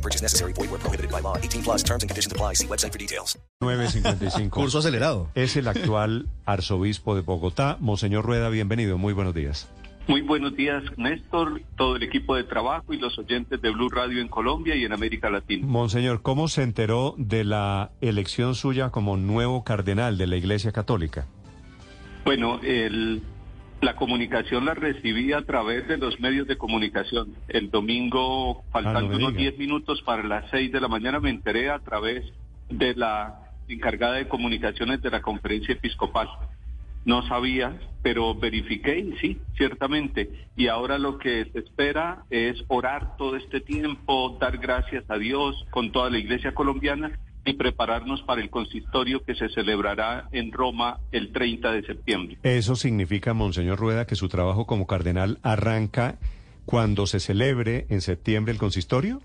No purchase necessary. Void where prohibited by law. 18 plus terms and conditions apply. See website for details. 955. Curso acelerado. Es el actual arzobispo de Bogotá. Monseñor Rueda, bienvenido. Muy buenos días. Muy buenos días, Néstor, todo el equipo de trabajo y los oyentes de Blue Radio en Colombia y en América Latina. Monseñor, ¿cómo se enteró de la elección suya como nuevo cardenal de la Iglesia Católica? Bueno, el, la comunicación la recibí a través de los medios de comunicación. El domingo, faltando Ah, unos diga. 10 minutos para las 6 de la mañana, me enteré a través de la encargada de comunicaciones de la conferencia episcopal. No sabía, pero verifiqué y sí, ciertamente. Y ahora lo que se espera es orar todo este tiempo, dar gracias a Dios con toda la iglesia colombiana y prepararnos para el consistorio que se celebrará en Roma el 30 de septiembre. Eso significa, Monseñor Rueda, que su trabajo como cardenal arranca cuando se celebre en septiembre el consistorio.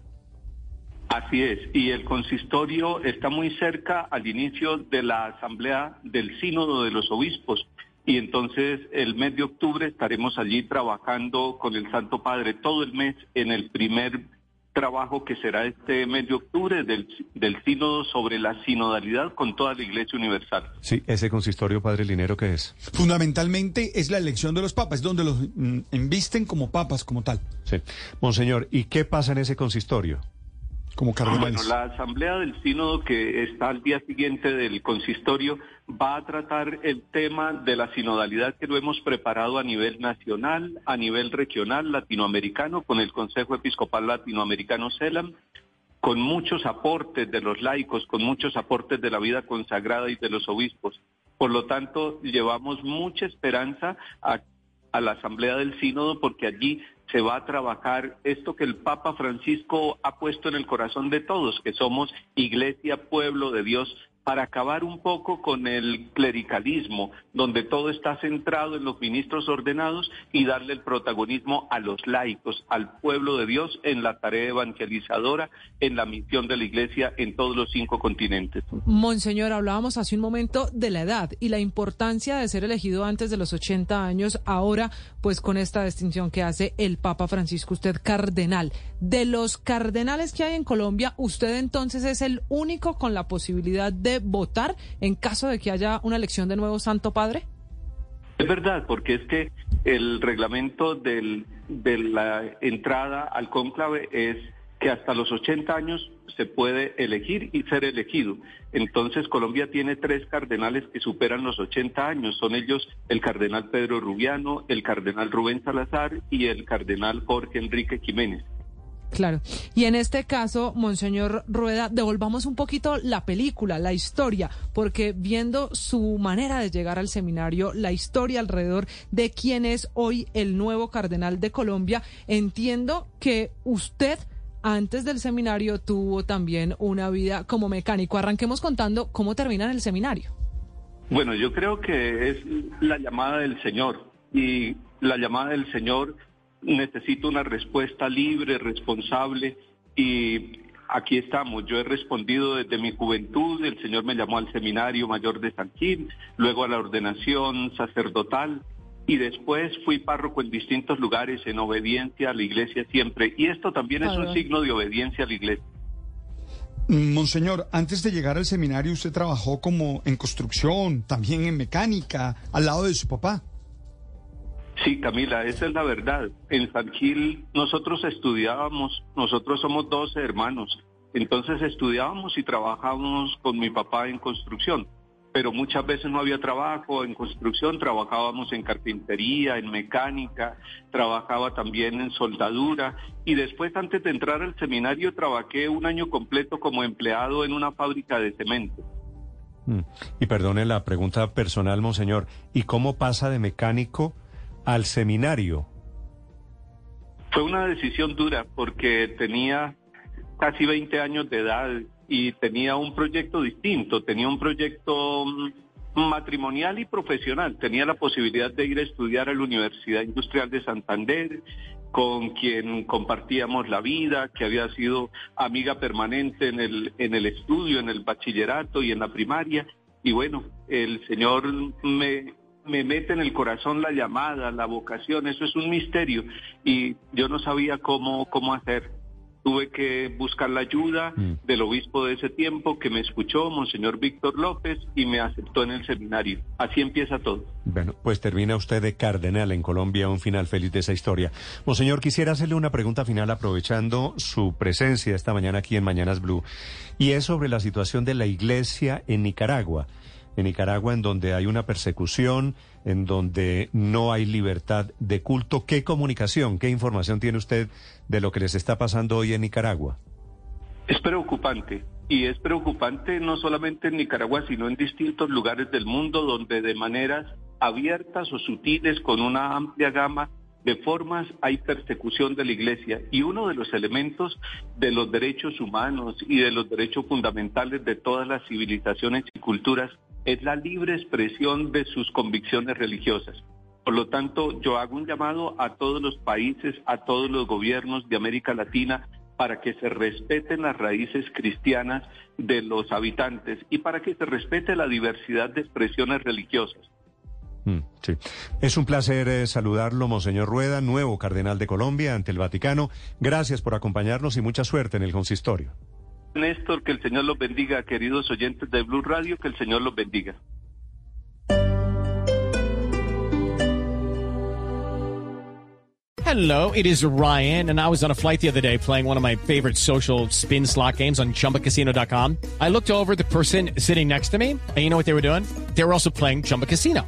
Así es, y el consistorio está muy cerca al inicio de la asamblea del sínodo de los obispos. Y entonces el mes de octubre estaremos allí trabajando con el Santo Padre todo el mes en el primer trabajo que será este mes de octubre del, del sínodo sobre la sinodalidad con toda la Iglesia Universal. Sí, ese consistorio, Padre Linero, ¿qué es? Fundamentalmente es la elección de los papas, es donde los mm, embisten como papas, como tal, Sí. Monseñor, ¿y qué pasa en ese consistorio? Como Bueno, cardenales. la asamblea del sínodo que está al día siguiente del consistorio va a tratar el tema de la sinodalidad que lo hemos preparado a nivel nacional, a nivel regional, latinoamericano, con el Consejo Episcopal Latinoamericano CELAM, con muchos aportes de los laicos, con muchos aportes de la vida consagrada y de los obispos. Por lo tanto, llevamos mucha esperanza a, a la asamblea del sínodo porque allí se va a trabajar esto que el Papa Francisco ha puesto en el corazón de todos, que somos iglesia, pueblo de Dios, para acabar un poco con el clericalismo, donde todo está centrado en los ministros ordenados y darle el protagonismo a los laicos, al pueblo de Dios en la tarea evangelizadora, en la misión de la iglesia en todos los cinco continentes. Monseñor, hablábamos hace un momento de la edad y la importancia de ser elegido antes de los 80 años, ahora pues con esta distinción que hace el Papa Francisco, usted cardenal. De los cardenales que hay en Colombia, usted entonces es el único con la posibilidad de votar en caso de que haya una elección de nuevo Santo Padre. Es verdad, porque es que el reglamento del- de la entrada al cónclave es que hasta los 80 años se puede elegir y ser elegido. Entonces Colombia tiene tres cardenales que superan los 80 años. Son ellos el cardenal Pedro Rubiano, el cardenal Rubén Salazar y el cardenal Jorge Enrique Jiménez. Claro. Y en este caso, Monseñor Rueda, devolvamos un poquito la película, la historia, porque viendo su manera de llegar al seminario, la historia alrededor de quién es hoy el nuevo cardenal de Colombia, entiendo que usted antes del seminario tuvo también una vida como mecánico. Arranquemos contando cómo termina el seminario. Bueno, yo creo que es la llamada del Señor y la llamada del Señor necesita una respuesta libre, responsable y aquí estamos. Yo he respondido desde mi juventud, el Señor me llamó al seminario mayor de San Gil, luego a la ordenación sacerdotal y después fui párroco en distintos lugares en obediencia a la iglesia siempre y esto también es un signo de obediencia a la iglesia. Monseñor, antes de llegar al seminario usted trabajó como en construcción, también en mecánica, al lado de su papá. Sí, Camila, esa es la verdad. En San Gil nosotros estudiábamos, nosotros somos 12 hermanos, entonces estudiábamos y trabajábamos con mi papá en construcción, pero muchas veces no había trabajo en construcción, trabajábamos en carpintería, en mecánica, trabajaba también en soldadura y después antes de entrar al seminario trabajé un año completo como empleado en una fábrica de cemento. Mm. Y perdone la pregunta personal, Monseñor, ¿y cómo pasa de mecánico al seminario? Fue una decisión dura porque tenía casi 20 años de edad y tenía un proyecto distinto, tenía un proyecto mm, matrimonial y profesional. Tenía la posibilidad de ir a estudiar a la Universidad Industrial de Santander, con quien compartíamos la vida, que había sido amiga permanente en el, en el estudio, en el bachillerato y en la primaria. Y bueno, el Señor me, me mete en el corazón la llamada, la vocación, eso es un misterio y yo no sabía cómo, cómo hacer. Tuve que buscar la ayuda Mm. del obispo de ese tiempo que me escuchó, Monseñor Víctor López, y me aceptó en el seminario. Así empieza todo. Bueno, pues termina usted de cardenal en Colombia, un final feliz de esa historia. Monseñor, quisiera hacerle una pregunta final aprovechando su presencia esta mañana aquí en Mañanas Blue, y es sobre la situación de la iglesia en Nicaragua. En Nicaragua, en donde hay una persecución, en donde no hay libertad de culto. ¿Qué comunicación, qué información tiene usted de lo que les está pasando hoy en Nicaragua? Es preocupante y es preocupante no solamente en Nicaragua, sino en distintos lugares del mundo donde de maneras abiertas o sutiles, con una amplia gama de formas, hay persecución de la iglesia. Y uno de los elementos de los derechos humanos y de los derechos fundamentales de todas las civilizaciones y culturas es la libre expresión de sus convicciones religiosas. Por lo tanto, yo hago un llamado a todos los países, a todos los gobiernos de América Latina, para que se respeten las raíces cristianas de los habitantes y para que se respete la diversidad de expresiones religiosas. Mm, sí. Es un placer eh, saludarlo, Monseñor Rueda, nuevo cardenal de Colombia ante el Vaticano. Gracias por acompañarnos y mucha suerte en el consistorio. Néstor, que el Señor los bendiga, queridos oyentes de Blue Radio, que el Señor los bendiga. Hello, it is Ryan, and I was on a flight the other day playing one of my favorite social spin slot games on chumbacasino.com. I looked over the person sitting next to me, and you know what they were doing? They were also playing Chumba Casino.